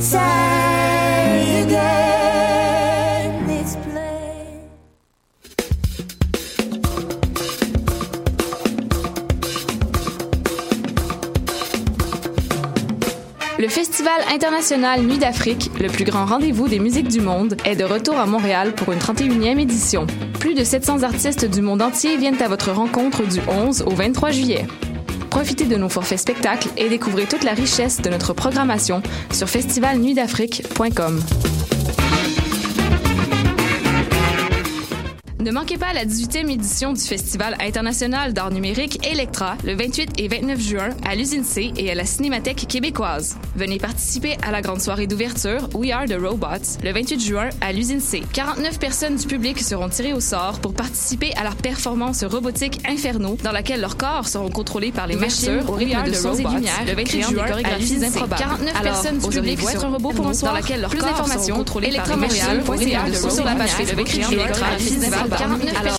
Le Festival international Nuit d'Afrique, le plus grand rendez-vous des musiques du monde, est de retour à Montréal pour une 31e édition. Plus de 700 artistes du monde entier viennent à votre rencontre du 11 au 23 juillet. Profitez de nos forfaits spectacles et découvrez toute la richesse de notre programmation sur festivalnuitdafrique.com. Ne manquez pas la 18e édition du Festival international d'art numérique Electra le 28 et 29 juin à l'usine C et à la Cinémathèque québécoise. Venez participer à la grande soirée d'ouverture We Are the Robots le 28 juin à l'usine C. 49 personnes du public seront tirées au sort pour participer à leur performance robotique Inferno dans laquelle leurs corps seront contrôlés par les machines au rythme de sons et lumières le 28 juin à l'usine C. 49 personnes du public vont être un robot pour un soir dans laquelle leurs corps seront contrôlés par les machines au rythme de sons sur la page Facebook Electra Festival alors,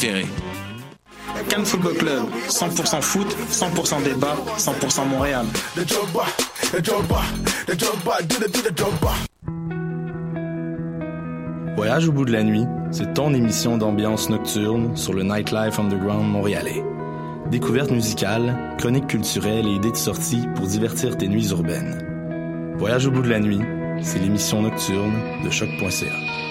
Cannes Football Club, 100% foot, 100% débat, 100% Montréal. Voyage au bout de la nuit, c'est ton émission d'ambiance nocturne sur le Nightlife Underground montréalais. Découvertes musicales, chroniques culturelles et idées de sortie pour divertir tes nuits urbaines. Voyage au bout de la nuit, c'est l'émission nocturne de choc.ca.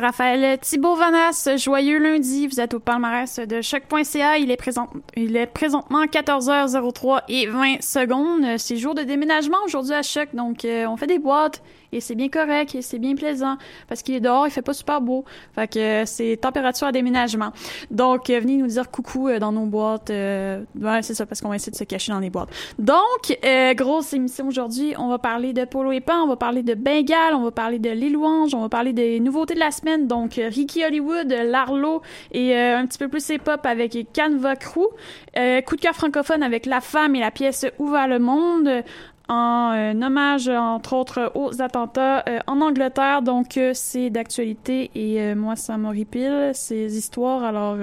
Raphaël Thibault Vanas. Joyeux lundi, vous êtes au palmarès de choc.ca. Il est présent, il est présentement 14h03 et 20 secondes. C'est jour de déménagement aujourd'hui à choc, donc euh, on fait des boîtes et c'est bien correct et c'est bien plaisant parce qu'il est dehors, il fait pas super beau. Fait que euh, c'est température à déménagement. Donc euh, venez nous dire coucou euh, dans nos boîtes. Ouais, c'est ça parce qu'on va essayer de se cacher dans les boîtes. Donc grosse émission aujourd'hui, on va parler de Polo et Pan, on va parler de Bengale, on va parler de Les Louanges, on va parler des nouveautés de la semaine. Donc Ricky Hollywood, Larlo et un petit peu plus hip-hop avec Canva Crew. Euh, coup de cœur francophone avec La Femme et la pièce va le monde en euh, hommage, entre autres, aux attentats euh, en Angleterre. Donc, euh, c'est d'actualité et moi, ça m'horripile, ces histoires. Alors,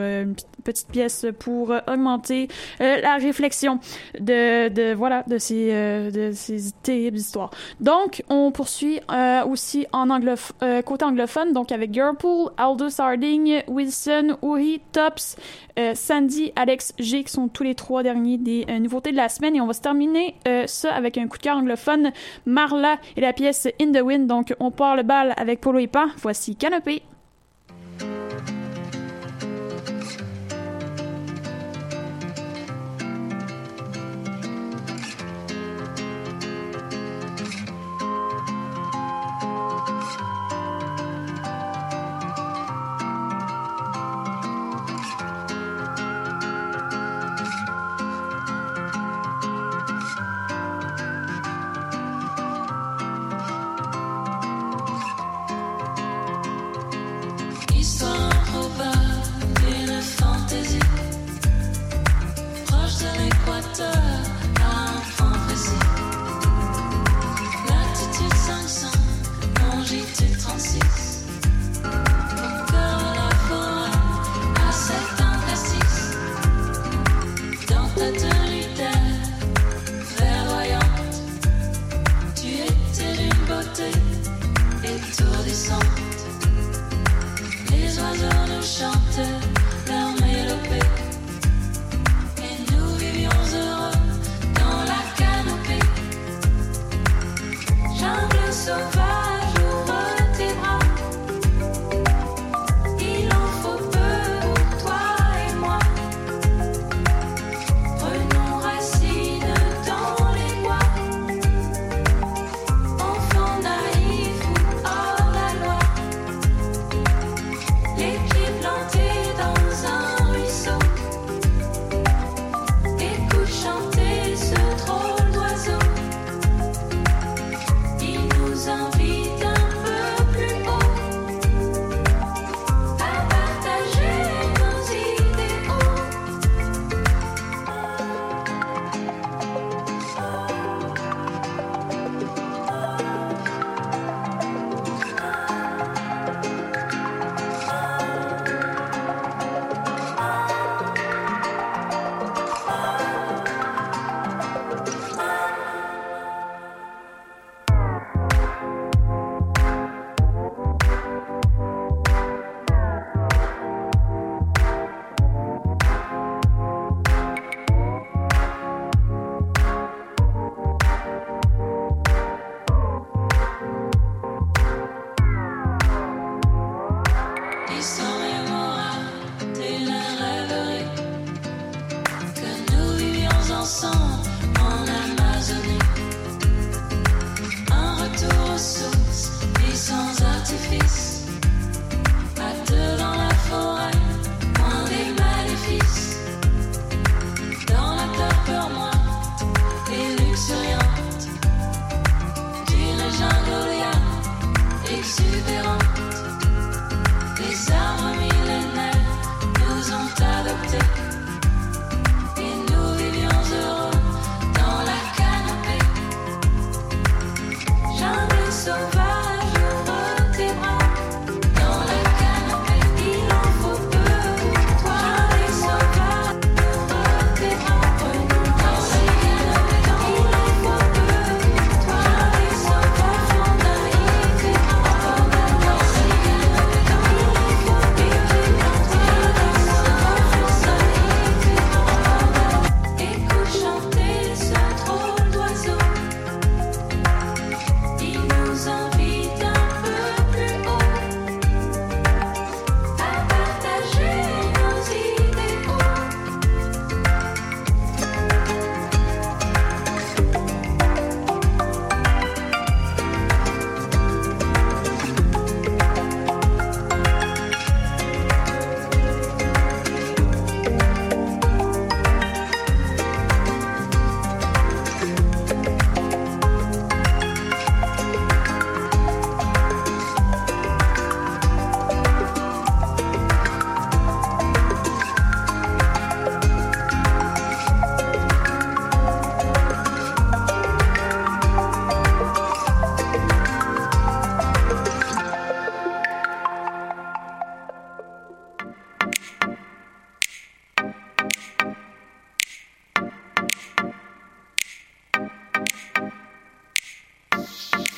petite pièce pour euh, augmenter euh, la réflexion de, de voilà, de ces, euh, de ces terribles histoires. Donc, on poursuit aussi en anglof côté anglophone, donc avec Girlpool, Aldous Harding, Wilson, Uri, Tops, Sandy, Alex G, qui sont tous les trois derniers des nouveautés de la semaine. Et on va se terminer ça avec un coup de cœur anglophone, Marla et la pièce In the Wind. Donc, on part le bal avec Polo et Pan. Voici Canopée.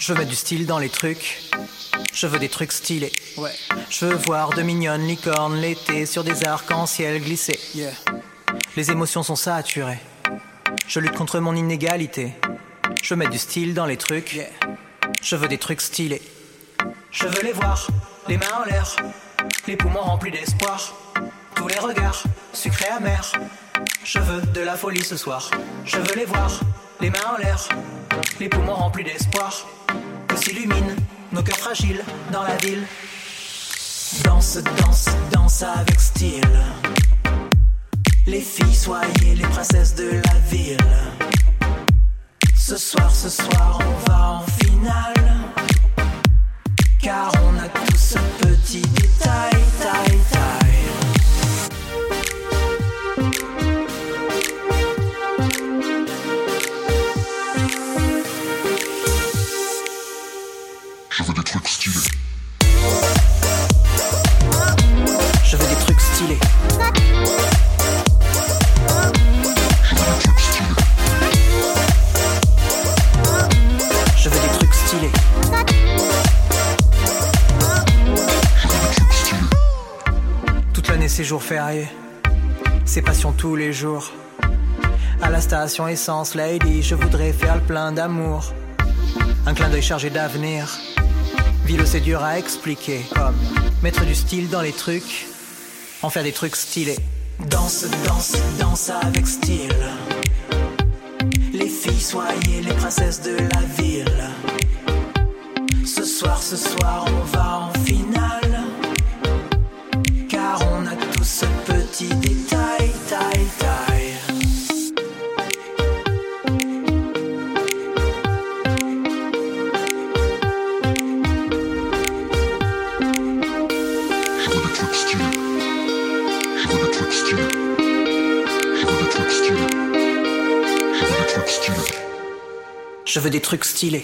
Je mettre du style dans les trucs. Je veux des trucs stylés. Ouais. Je veux voir de mignonnes licornes l'été sur des arcs-en-ciel glisser. Les émotions sont saturées. Je lutte contre mon inégalité. Je mettre du style dans les trucs. Je veux des trucs stylés. Je veux les voir, les mains en l'air, les poumons remplis d'espoir. Tous les regards, sucrés amers. Je veux de la folie ce soir. Je veux les voir, les mains en l'air, les poumons remplis d'espoir. Que s'illuminent nos cœurs fragiles dans la ville. Danse, danse, danse avec style. Les filles, soyez les princesses de la ville. Ce soir, ce soir, on va en finale. Car on a tous ce petit détail. Ces jours fériés, ces passions tous les jours. À la station essence, lady, je voudrais faire le plein d'amour. Un clin d'œil chargé d'avenir. Ville c'est dur à expliquer. Comme mettre du style dans les trucs, en faire des trucs stylés. Danse, danse, danse avec style. Les filles, soyez les princesses de la ville. Ce soir, ce soir, on va en Je veux des trucs stylés.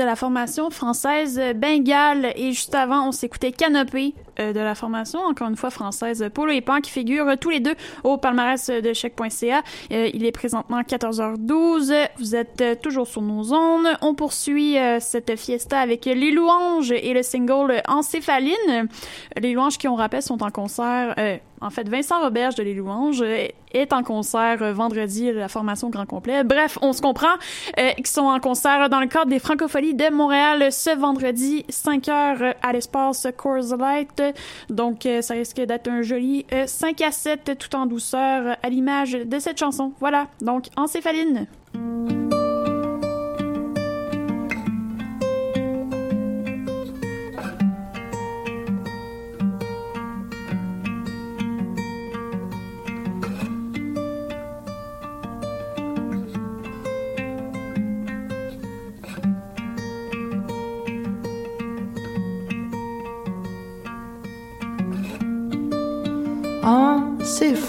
De la formation française Bengale. Et juste avant, on s'écoutait Canopée euh, de la formation, encore une fois française, Polo et Pan, qui figurent tous les deux au palmarès de chèque.ca. Euh, il est présentement 14h12. Vous êtes euh, toujours sur nos ondes. On poursuit euh, cette fiesta avec Les Louanges et le single Encéphaline. Les Louanges, qui on rappelle, sont en concert... euh, en fait, Vincent Roberge de Les Louanges euh, est en concert euh, vendredi, la formation Grand Complet. Bref, on se comprend, euh, sont en concert dans le cadre des Francopholies de Montréal ce vendredi, 5 heures à l'espace Coors Light. Donc, euh, ça risque d'être un joli euh, 5 à 7 tout en douceur euh, à l'image de cette chanson. Voilà, donc encéphaline.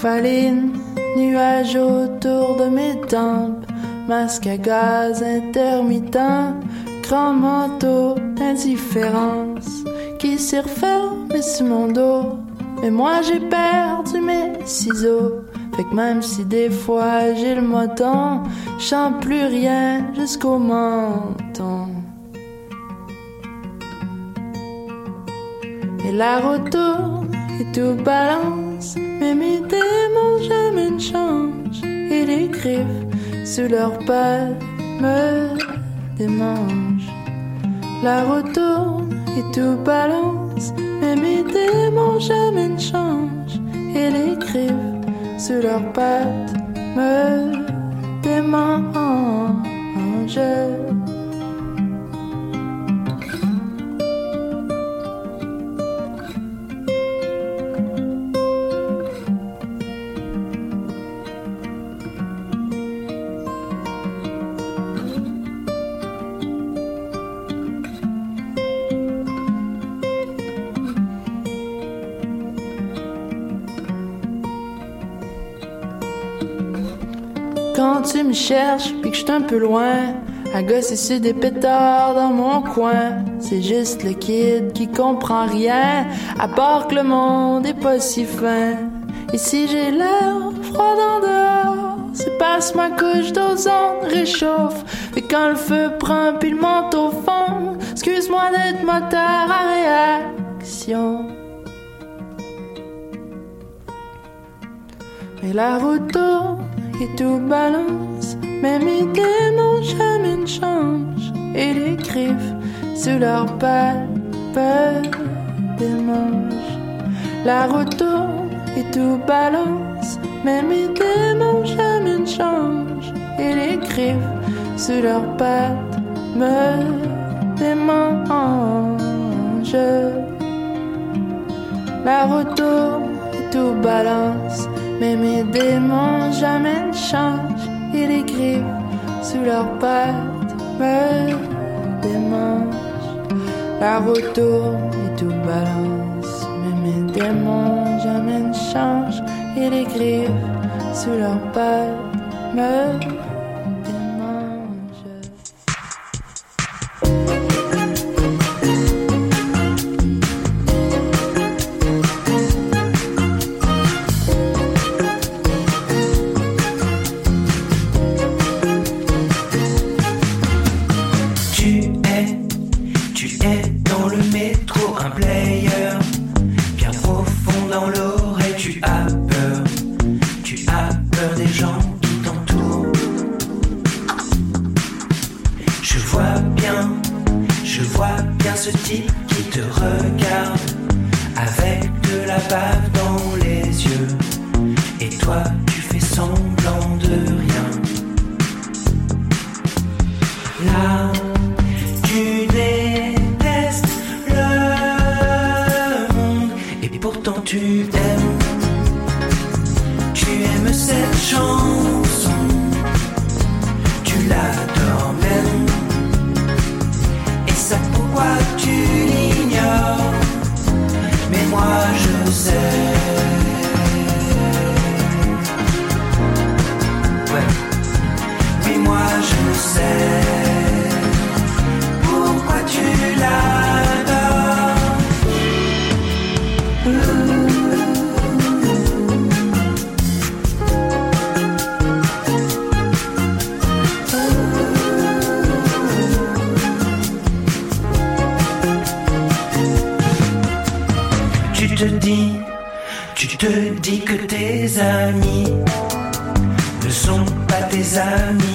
Encéphaline, nuage autour de mes tempes, masque à gaz intermittent, grand manteau d'indifférence qui s'est refermé sur mon dos. Mais moi j'ai perdu mes ciseaux, fait que même si des fois j'ai le moton, sens plus rien jusqu'au menton. Et la route tourne et tout balance, mais mes jamais ne changent. Et les griffes sous leurs pattes me démangent. La route tourne et tout balance, mais mes démons jamais ne changent. Et les griffes sous leurs pattes me démangent. Quand tu me cherches, puis que je un peu loin, à gosser sur des pétards dans mon coin, c'est juste le kid qui comprend rien, à part que le monde est pas si fin. Et si j'ai l'air froid en dehors, c'est que ma couche d'ozone réchauffe. Et quand le feu prend puis le manteau fond, excuse-moi d'être moteur à réaction. Et la route tourne et tout balance. Même mes démons jamais ne changent. Et les griffes sous leurs pattes des manches. La route tourne et tout balance. Même mes démons jamais ne changent. Et les griffes sous leurs pattes me démangent. La route tourne et tout balance. Mais mes démons jamais ne changent. Et les griffes sous leurs pattes me démangent. La route tourne et tout balance. Mais mes démons jamais ne changent. Et les griffes sous leurs pattes me je vois bien ce type qui te regarde avec de la bave dans les yeux. Et toi, tu fais semblant de rien. Là, tu détestes le monde et pourtant tu aimes. Ne sont pas tes amis,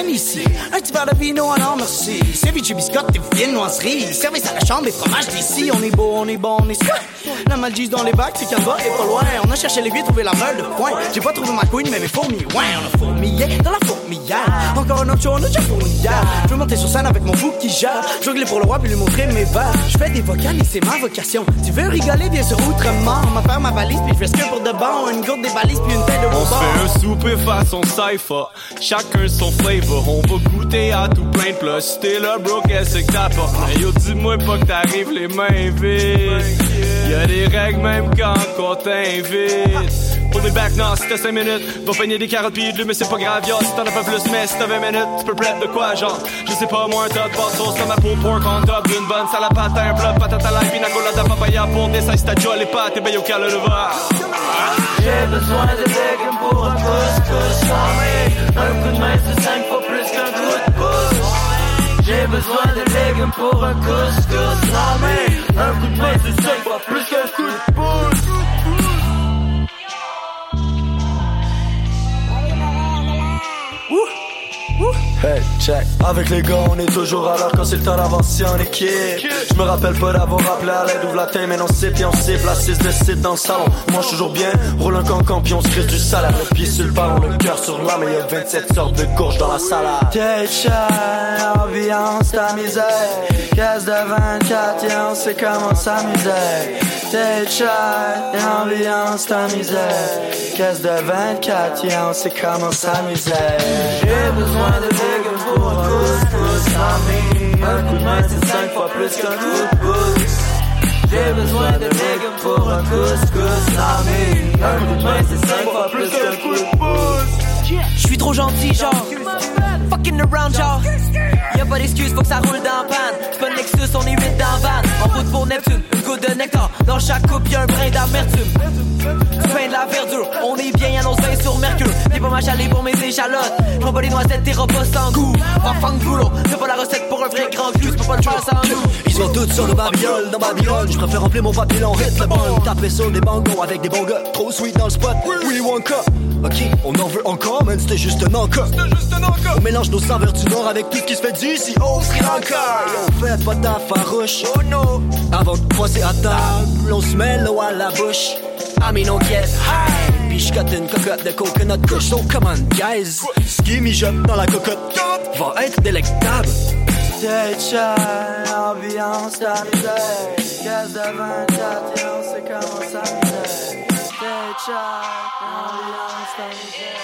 ici. Un petit verre de vino, non merci. C'est vici, biscotte et viennoiserie. Service à la chambre et fromage d'ici. On est beau, on est bon, on est soi. La malgise dans les bacs, c'est qu'un bas est pas loin. On a cherché l'aiguille, trouvé la meule de point. J'ai pas trouvé ma couine, mais mes fourmis, ouais, on a fourmillé dans la Encore un autre show, on a déjà fourni hier. Je veux monter sur scène avec mon fou qui gère. Jongler pour le roi puis lui montrer mes verres. Je fais des vocales et c'est ma vocation. Tu veux rigoler, viens sur Outremont. On va faire ma valise puis je reste que pour de bon. Une gourde des valises puis une tête de On se bonbon. fait un souper façon cypher, chacun son flavor. On va goûter à tout plein de plats. Si t'es là, bro, qu'est-ce que t'apportes? Mais yo, dis-moi pas que t'arrives les mains vides. Y'a des règles même quand on t'invite. On est back, non, c'était 5 minutes. Va peigner des carottes pis mais c'est pas grave, yo. Si t'en as pas plus, mais si t'as 20 minutes, tu peux de quoi, genre. Je sais pas, moi, un tas de sauce sur ma peau, pork on top, d'une bonne salade, pâte, un plat, patate à la pina colada, papaya, pour des sacs, t'as les pâtes et ben au le va. J'ai besoin de légumes pour un couscous, Un coup de main, c'est 5 fois plus qu'un coup de pouce. J'ai besoin de légumes pour un couscous, ramé. Un coup de main, c'est 5 fois plus qu'un coup de pouce. Woo! Woo! Hey, check. Avec les gars, on est toujours à l'heure quand c'est le temps d'avancer en équipe. Je me rappelle pas d'avoir appelé à l'aide, ouvre la tête, mais non, c'est puis on cible. 6 de dans le salon. On mange toujours bien, roule un cancan, puis on se crisse du salaire. Le pied sur le ballon, le cœur sur l'âme, et y a 27 sortes de courges dans la salade. T'es cher, ambiance, ta misère. Caisse de 24, et on sait comment s'amuser. T'es cher, ambiance, ta misère. Caisse de 24, et on sait comment s'amuser. J'ai besoin de un coup de main, c'est 5 fois plus qu'un coup de pouce. J'ai besoin de légumes pour un couscous ramé. Un coup de main, c'est 5 fois plus qu'un coup de pouce. Je suis trop gentil, genre. Fucking around, genre. Y'a pas d'excuse, faut que ça roule dans la panne. C'est pas une Lexus, on est 8 dans la van. En route pour Neptune, une goutte de nectar. Dans chaque coupe, y'a un brin d'amertume. Pain de la verdure, on est bien annonce 20 sur Mercure. T'es pas ma chalet pour mes échalotes. J'prends pas les noisettes, tes repas sans goût. Pas fang boulot, c'est pas la recette pour un vrai grand cul. J'peux pas le faire sans nous. Ils sont tous sur le babillon, dans Babylone. Je préfère remplir mon papillon, hit le bon. Taper sur des bangos avec des bons gars. Trop sweet dans le spot, oui, Wonka. Ok, on en veut encore, man, c'était juste un encas. On mélange nos saveurs du Nord avec tout ce qui se fait d'ici au Sri Lanka. On fait pas ta farouche. Oh no. Avant de passer à table, on se met l'eau à la bouche. I mean, on get high. Puis je une cocotte de coconut kush. So come on, guys. Ski mijote dans la cocotte va être délectable. T'es cher, ambiance, ta misère. Caisse de 24, et on sait comment s'amuser. T'es cher, ambiance, misère.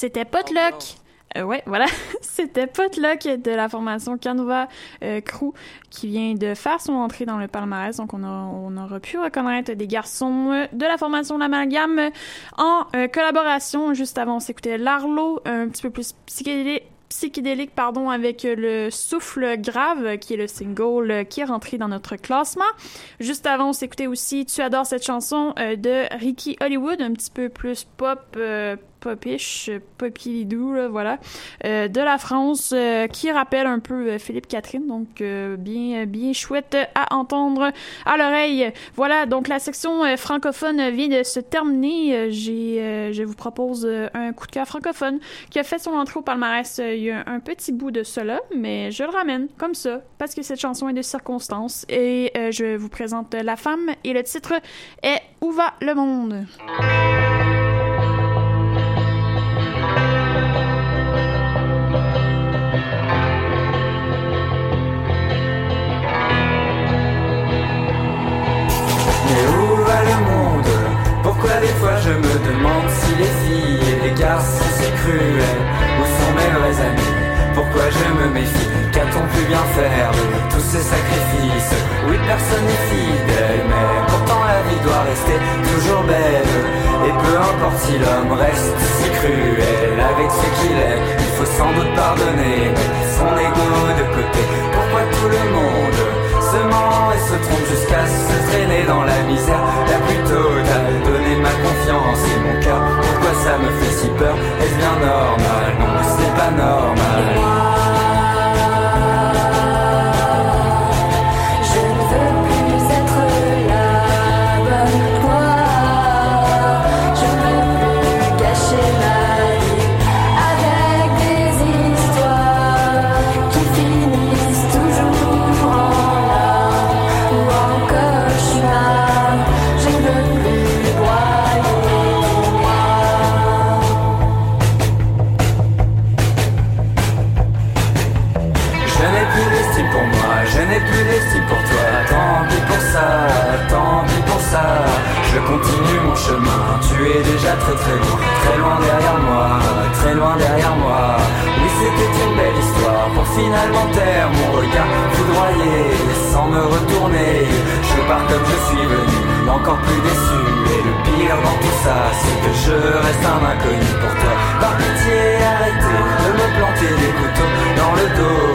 C'était Potluck. Euh, ouais, voilà. C'était Potluck de la formation Canova euh, Crew qui vient de faire son entrée dans le palmarès. Donc, on, a, aura pu reconnaître des garçons euh, de la formation L'Amalgame en collaboration. Juste avant, on s'écoutait Larlo, un petit peu plus psychédélique pardon avec le souffle grave qui est le single qui est rentré dans notre classement. Juste avant, on s'écoutait aussi Tu adores cette chanson de Ricky Hollywood, un petit peu plus pop euh, popish, popilidou, là, voilà, euh, de la France, euh, qui rappelle un peu euh, Philippe Catherine, donc euh, bien, bien chouette à entendre à l'oreille. Voilà, donc la section euh, francophone vient de se terminer. Euh, J'ai, euh, je vous propose euh, un coup de cœur francophone qui a fait son entrée au palmarès euh, il y a un petit bout de cela, mais je le ramène comme ça parce que cette chanson est de circonstance et euh, je vous présente La femme et le titre est Où va le monde? Je me demande si les filles et les garçons sont si cruels Où sont mes vrais amis? Pourquoi je me méfie? Qu'a-t-on pu bien faire de tous ces sacrifices? Oui, personne n'est fidèle, mais pourtant la vie doit rester toujours belle. Et peu importe si l'homme reste si cruel avec ce qu'il est Il faut sans doute pardonner, son ego de côté. Pourquoi tout le monde se ment et se trompe jusqu'à se traîner dans la misère la plus totale? Ma confiance et mon cœur. Pourquoi ça me fait si peur? Est-ce bien normal? Non, c'est pas normal. Tu es déjà très très loin, très loin derrière moi, très loin derrière moi. Oui, c'était une belle histoire pour finalement taire mon regard foudroyé, sans me retourner. Je pars comme je suis venu, encore plus déçu. Et le pire dans tout ça, c'est que je reste un inconnu pour toi. Par pitié, arrêtez de me planter des couteaux dans le dos.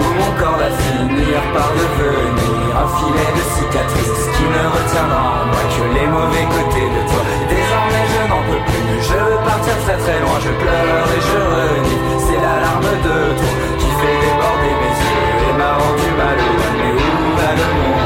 Où mon corps va finir par devenir un filet de cicatrices qui ne retiendra en moi que les mauvais côtés de toi. Désormais je n'en peux plus, je veux partir très très loin, je pleure et je renie. C'est l'alarme de toi qui fait déborder mes yeux et m'a rendu malheureux. Mais où va le monde?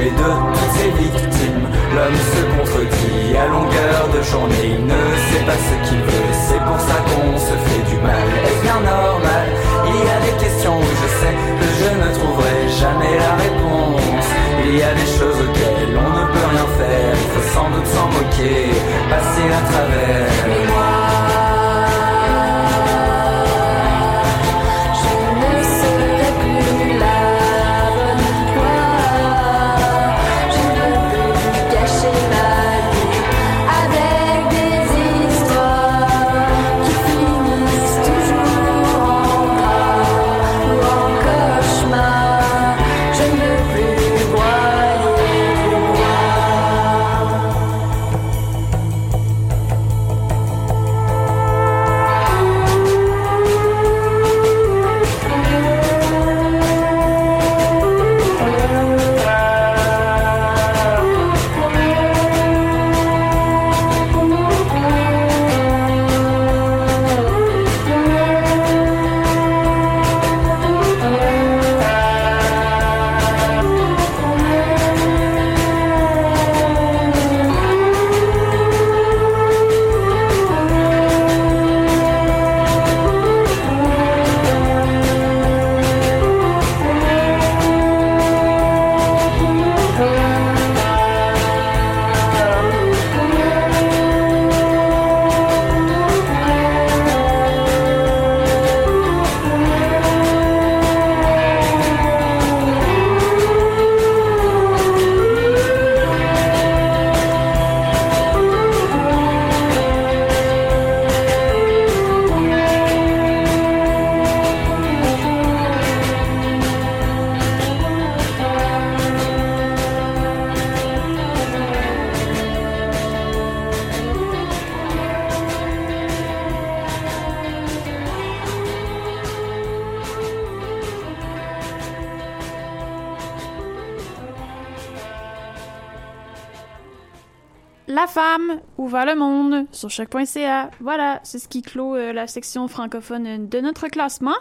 va le monde, sur choc.ca. Voilà, c'est ce qui clôt euh, la section francophone euh, de notre classement.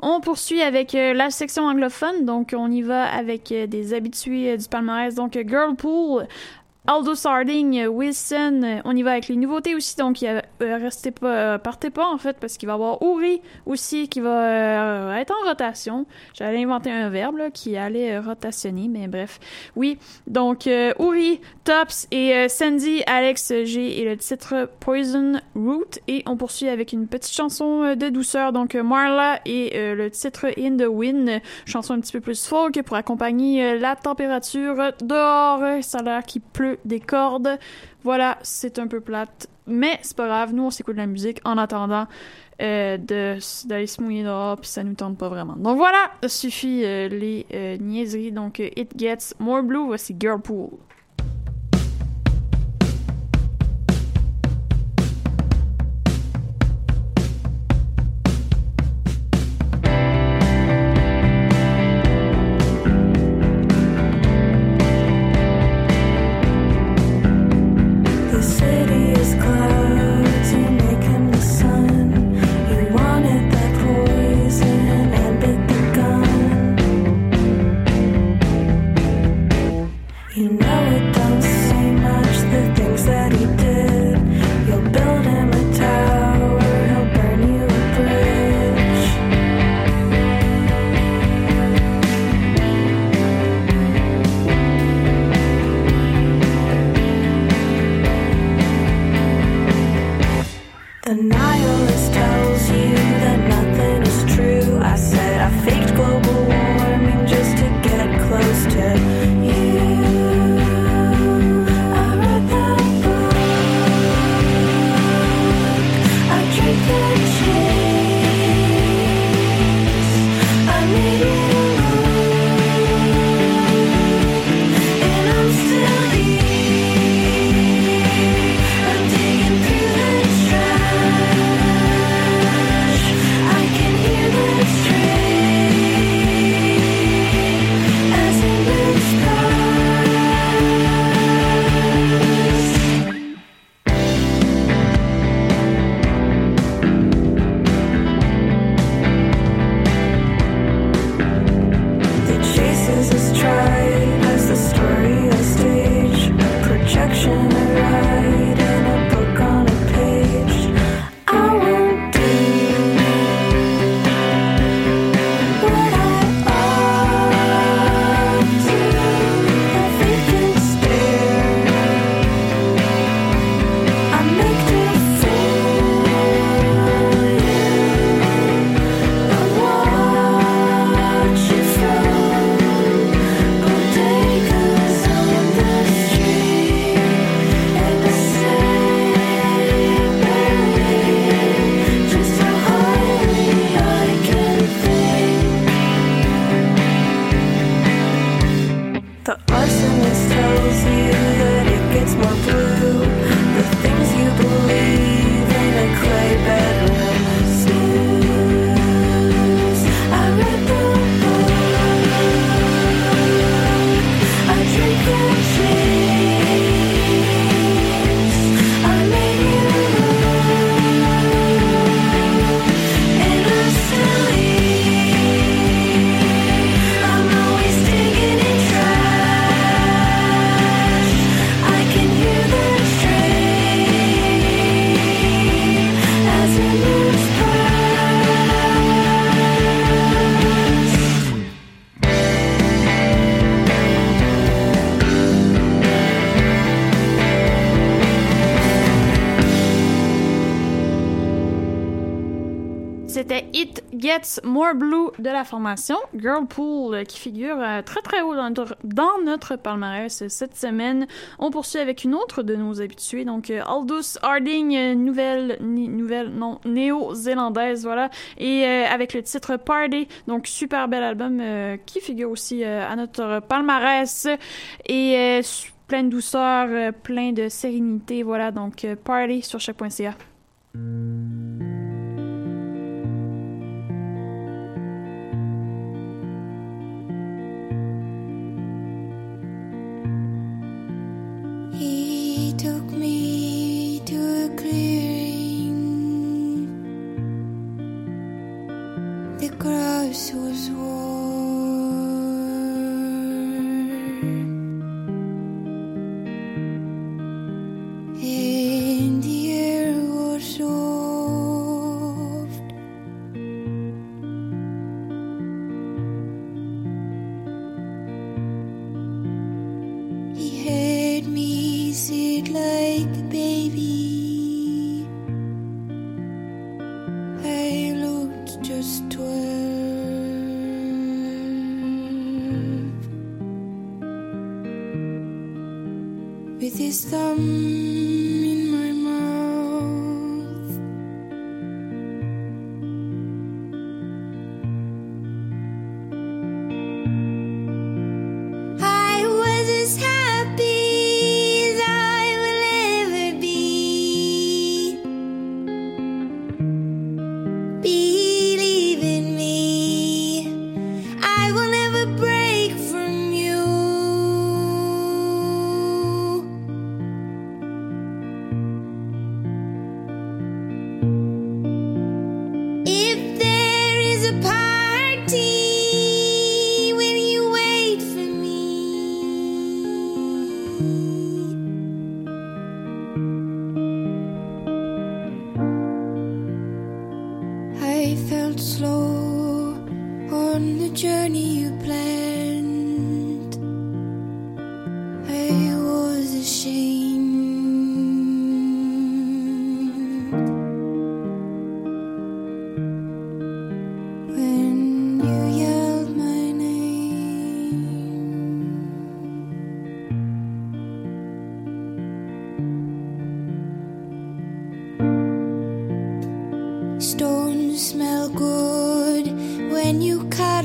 On poursuit avec euh, la section anglophone, donc on y va avec des habitués du palmarès, donc Girlpool, Aldo Sarding, Wilson, on y va avec les nouveautés aussi, donc euh, euh, restez pas, euh, partez pas en fait, parce qu'il va y avoir Uri aussi qui va euh, être en rotation. J'allais inventer un verbe là, qui allait euh, rotationner, mais bref. Oui, donc euh, Uri, Tops et Sandy, Alex G et le titre Poison Root. Et on poursuit avec une petite chanson de douceur, donc Marla et le titre In the Wind, chanson un petit peu plus folk pour accompagner la température dehors. Ça a l'air qu'il pleut des cordes. Voilà, c'est un peu plate, mais c'est pas grave. Nous, on s'écoute de la musique en attendant euh, d'aller se mouiller dehors, puis ça nous tente pas vraiment. Donc voilà, suffit euh, les euh, niaiseries. Donc euh, It Gets More Blue, voici Girlpool. You know it. Blue de la formation Girlpool euh, qui figure euh, très très haut dans notre, palmarès euh, cette semaine. On poursuit avec une autre de nos habitués, donc Aldous Harding, nouvelle, nouvelle, non, néo-zélandaise, voilà, et avec le titre Party, donc super bel album qui figure aussi à notre palmarès et plein de douceur, plein de sérénité, voilà, donc Party sur chaque.ca. He To a clearing, the grass was warm, smell good when you cuddle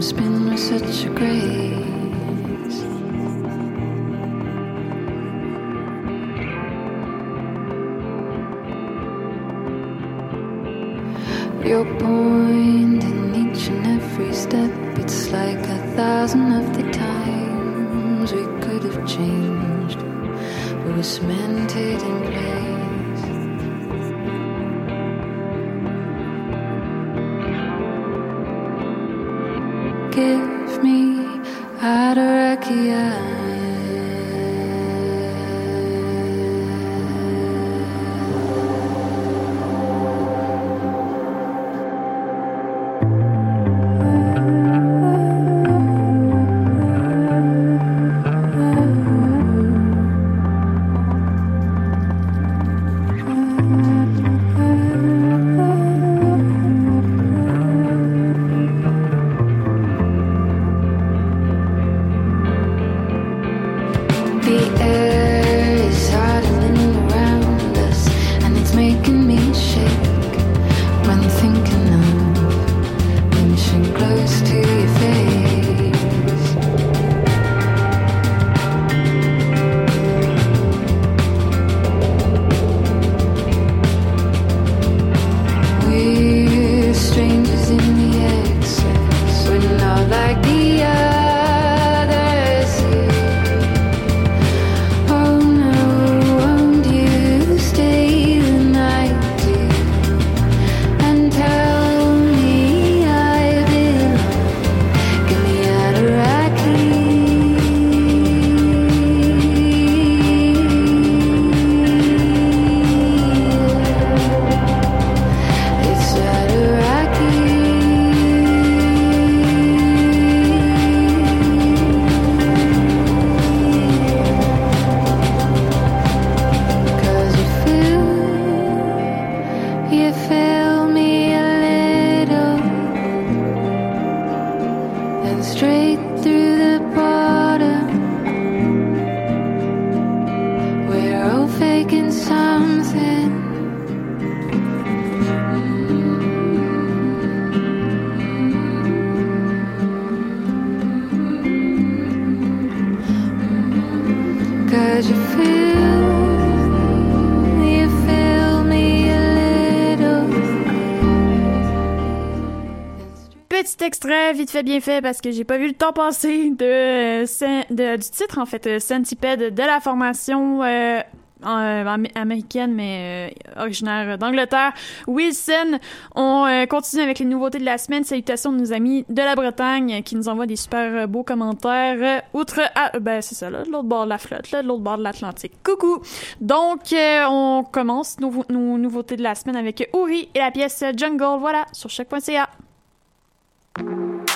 spin with such a grace. Fait, bien fait, parce que j'ai pas vu le temps passer de, euh, du titre, en fait, euh, Centipede de la formation euh, américaine, mais originaire d'Angleterre. Wilson, on continue avec les nouveautés de la semaine. Salutations de nos amis de la Bretagne qui nous envoient des super beaux commentaires. Outre, à, ben c'est ça, là, de l'autre bord de la flotte, là, de l'autre bord de l'Atlantique. Coucou! Donc, on commence nos, nos nouveautés de la semaine avec Uri et la pièce Jungle, voilà, sur choc.ca. c'était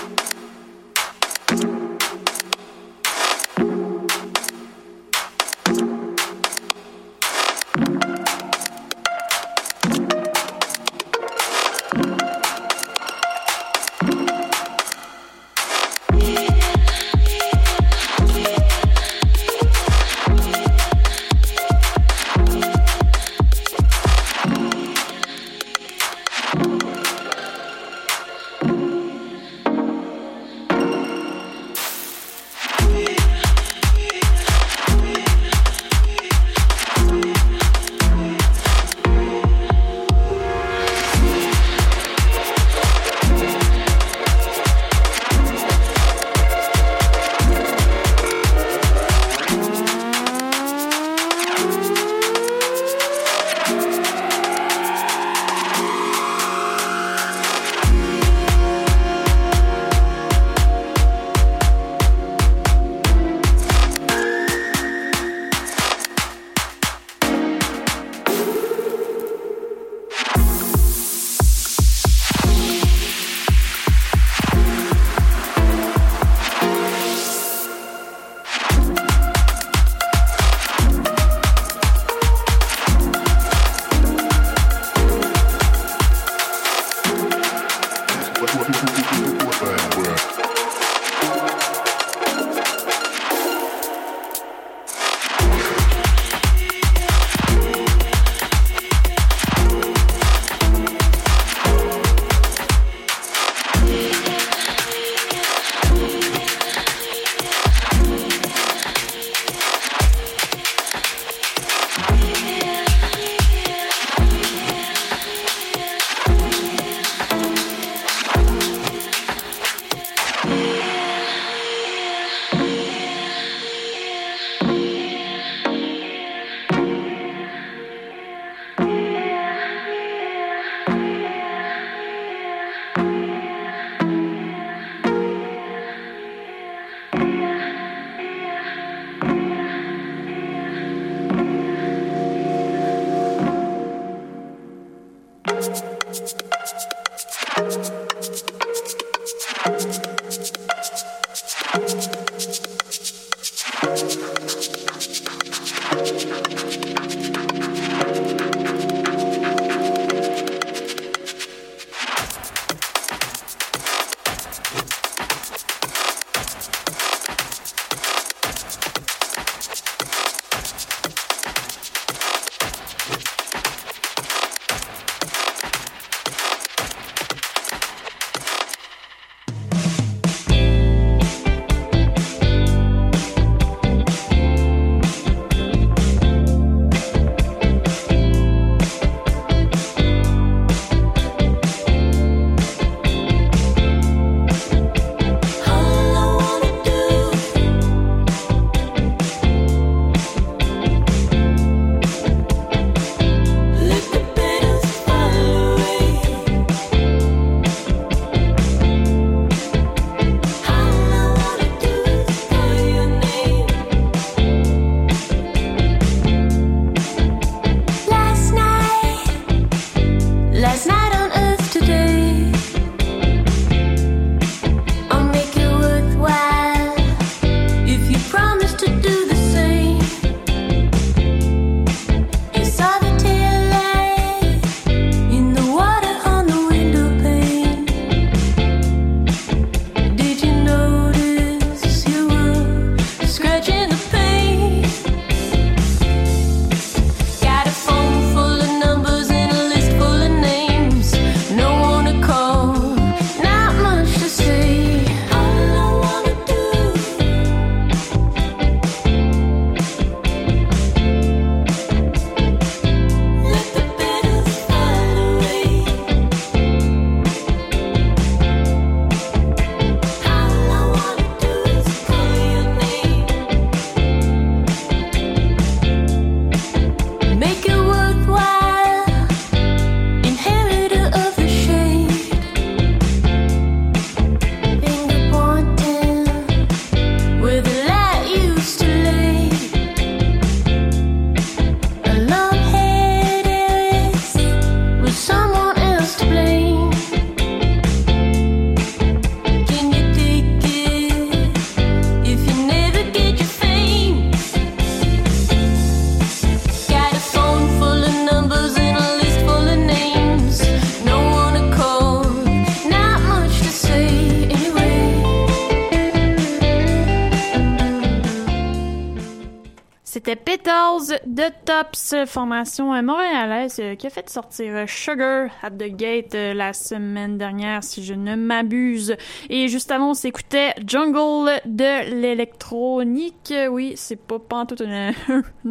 Tops, formation montréalaise euh, qui a fait sortir euh, Sugar at the Gate euh, la semaine dernière, si je ne m'abuse. Et juste avant, on s'écoutait Jungle de l'électronique. Oui, c'est pas pantoute un,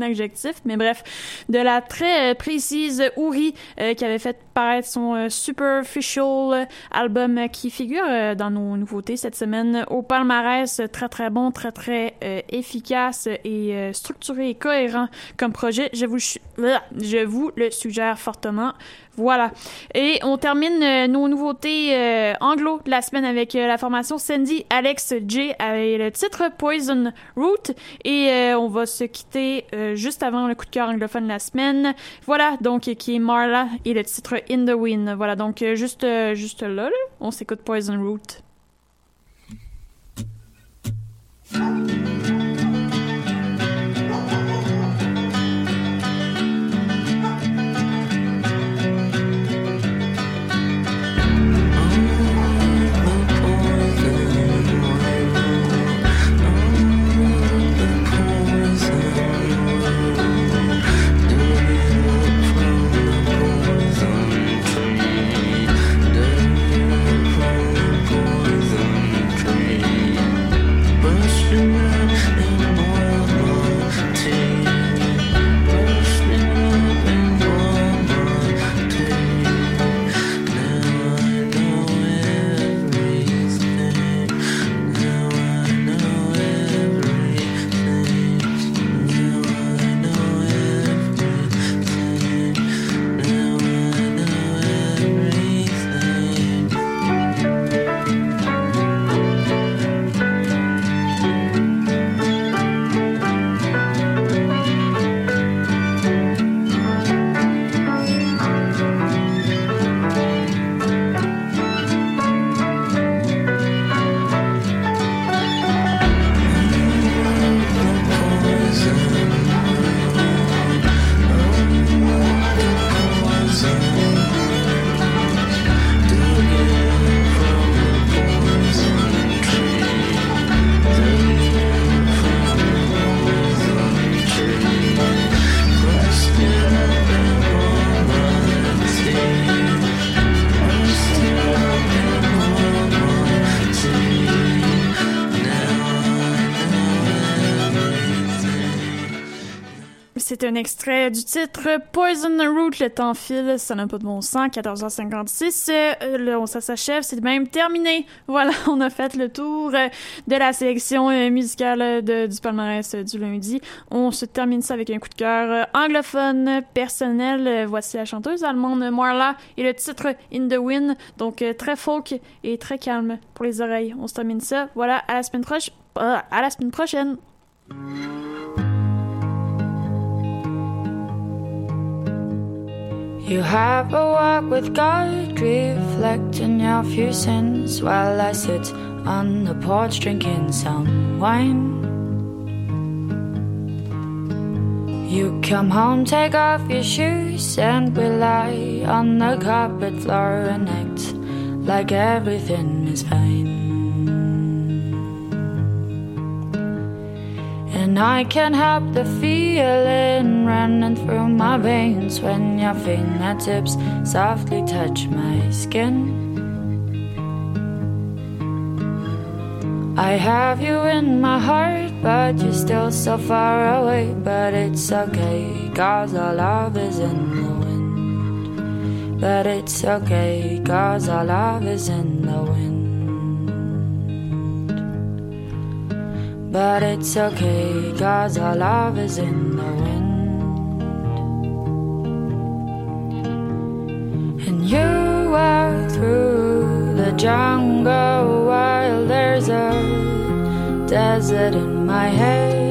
adjectif, mais bref, de la très précise Uri qui avait fait paraître son Superficial album qui figure dans nos nouveautés cette semaine au palmarès. Très très bon, très très efficace et structuré et cohérent comme projet. Je vous, je vous le suggère fortement. Voilà. Et on termine euh, nos nouveautés euh, anglo de la semaine avec euh, la formation Sandy Alex J avec le titre Poison Root. Et on va se quitter juste avant le coup de cœur anglophone de la semaine. Voilà, donc qui est Marla et le titre In the Wind. Voilà, donc juste, juste là, on s'écoute Poison Root. C'est un extrait du titre Poison Root, le temps file, ça n'a pas de bon sens, 14h56, euh, là, on- ça s'achève, c'est même terminé. Voilà, on a fait le tour euh, de la sélection euh, musicale euh, de- du palmarès euh, du lundi. On se termine ça avec un coup de cœur euh, anglophone personnel. Euh, Voici la chanteuse allemande Marla et le titre In the Wind, donc euh, très folk et très calme pour les oreilles. On se termine ça. Voilà, à la semaine à la semaine prochaine. You have a walk with God, reflecting your few sins while I sit on the porch drinking some wine. You come home, take off your shoes, and we lie on the carpet floor and act like everything is fine. And I can't help the feeling running through my veins when your fingertips softly touch my skin. I have you in my heart, but you're still so far away. But it's okay, cause our love is in the wind. But it's okay, cause our love is in the wind. But it's okay, cause our love is in the wind. And you walk through the jungle while there's a desert in my head.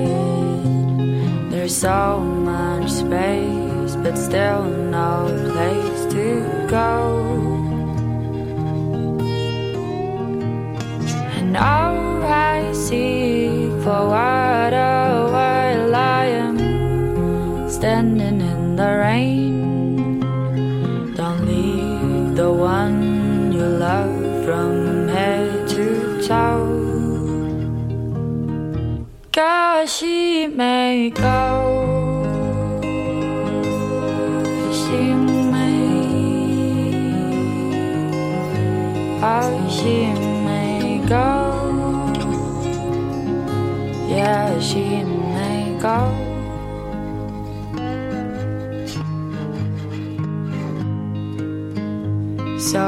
There's so much space, but still no place to go. And all I seek for water while I am standing in the rain. Don't leave the one you love from head to toe. Where she may go. She may, oh, she So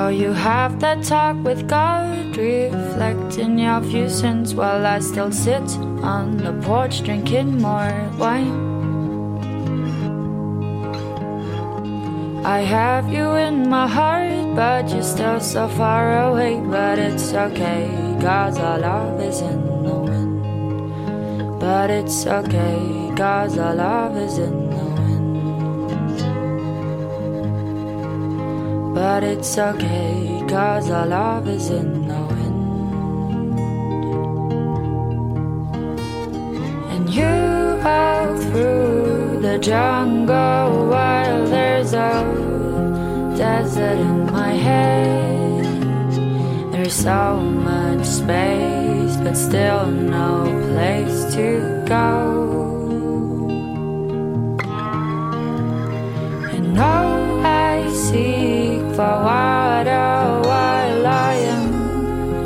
you have that talk with God, reflecting your few sins while I still sit on the porch drinking more wine. I have you in my heart, but you're still so far away. But it's okay, cause our love is in. But it's okay, cause our love is in the wind. But it's okay, cause our love is in the wind. And you walk through the jungle while there's a desert in my head. There's so much space, but still no place to go. And all I seek for what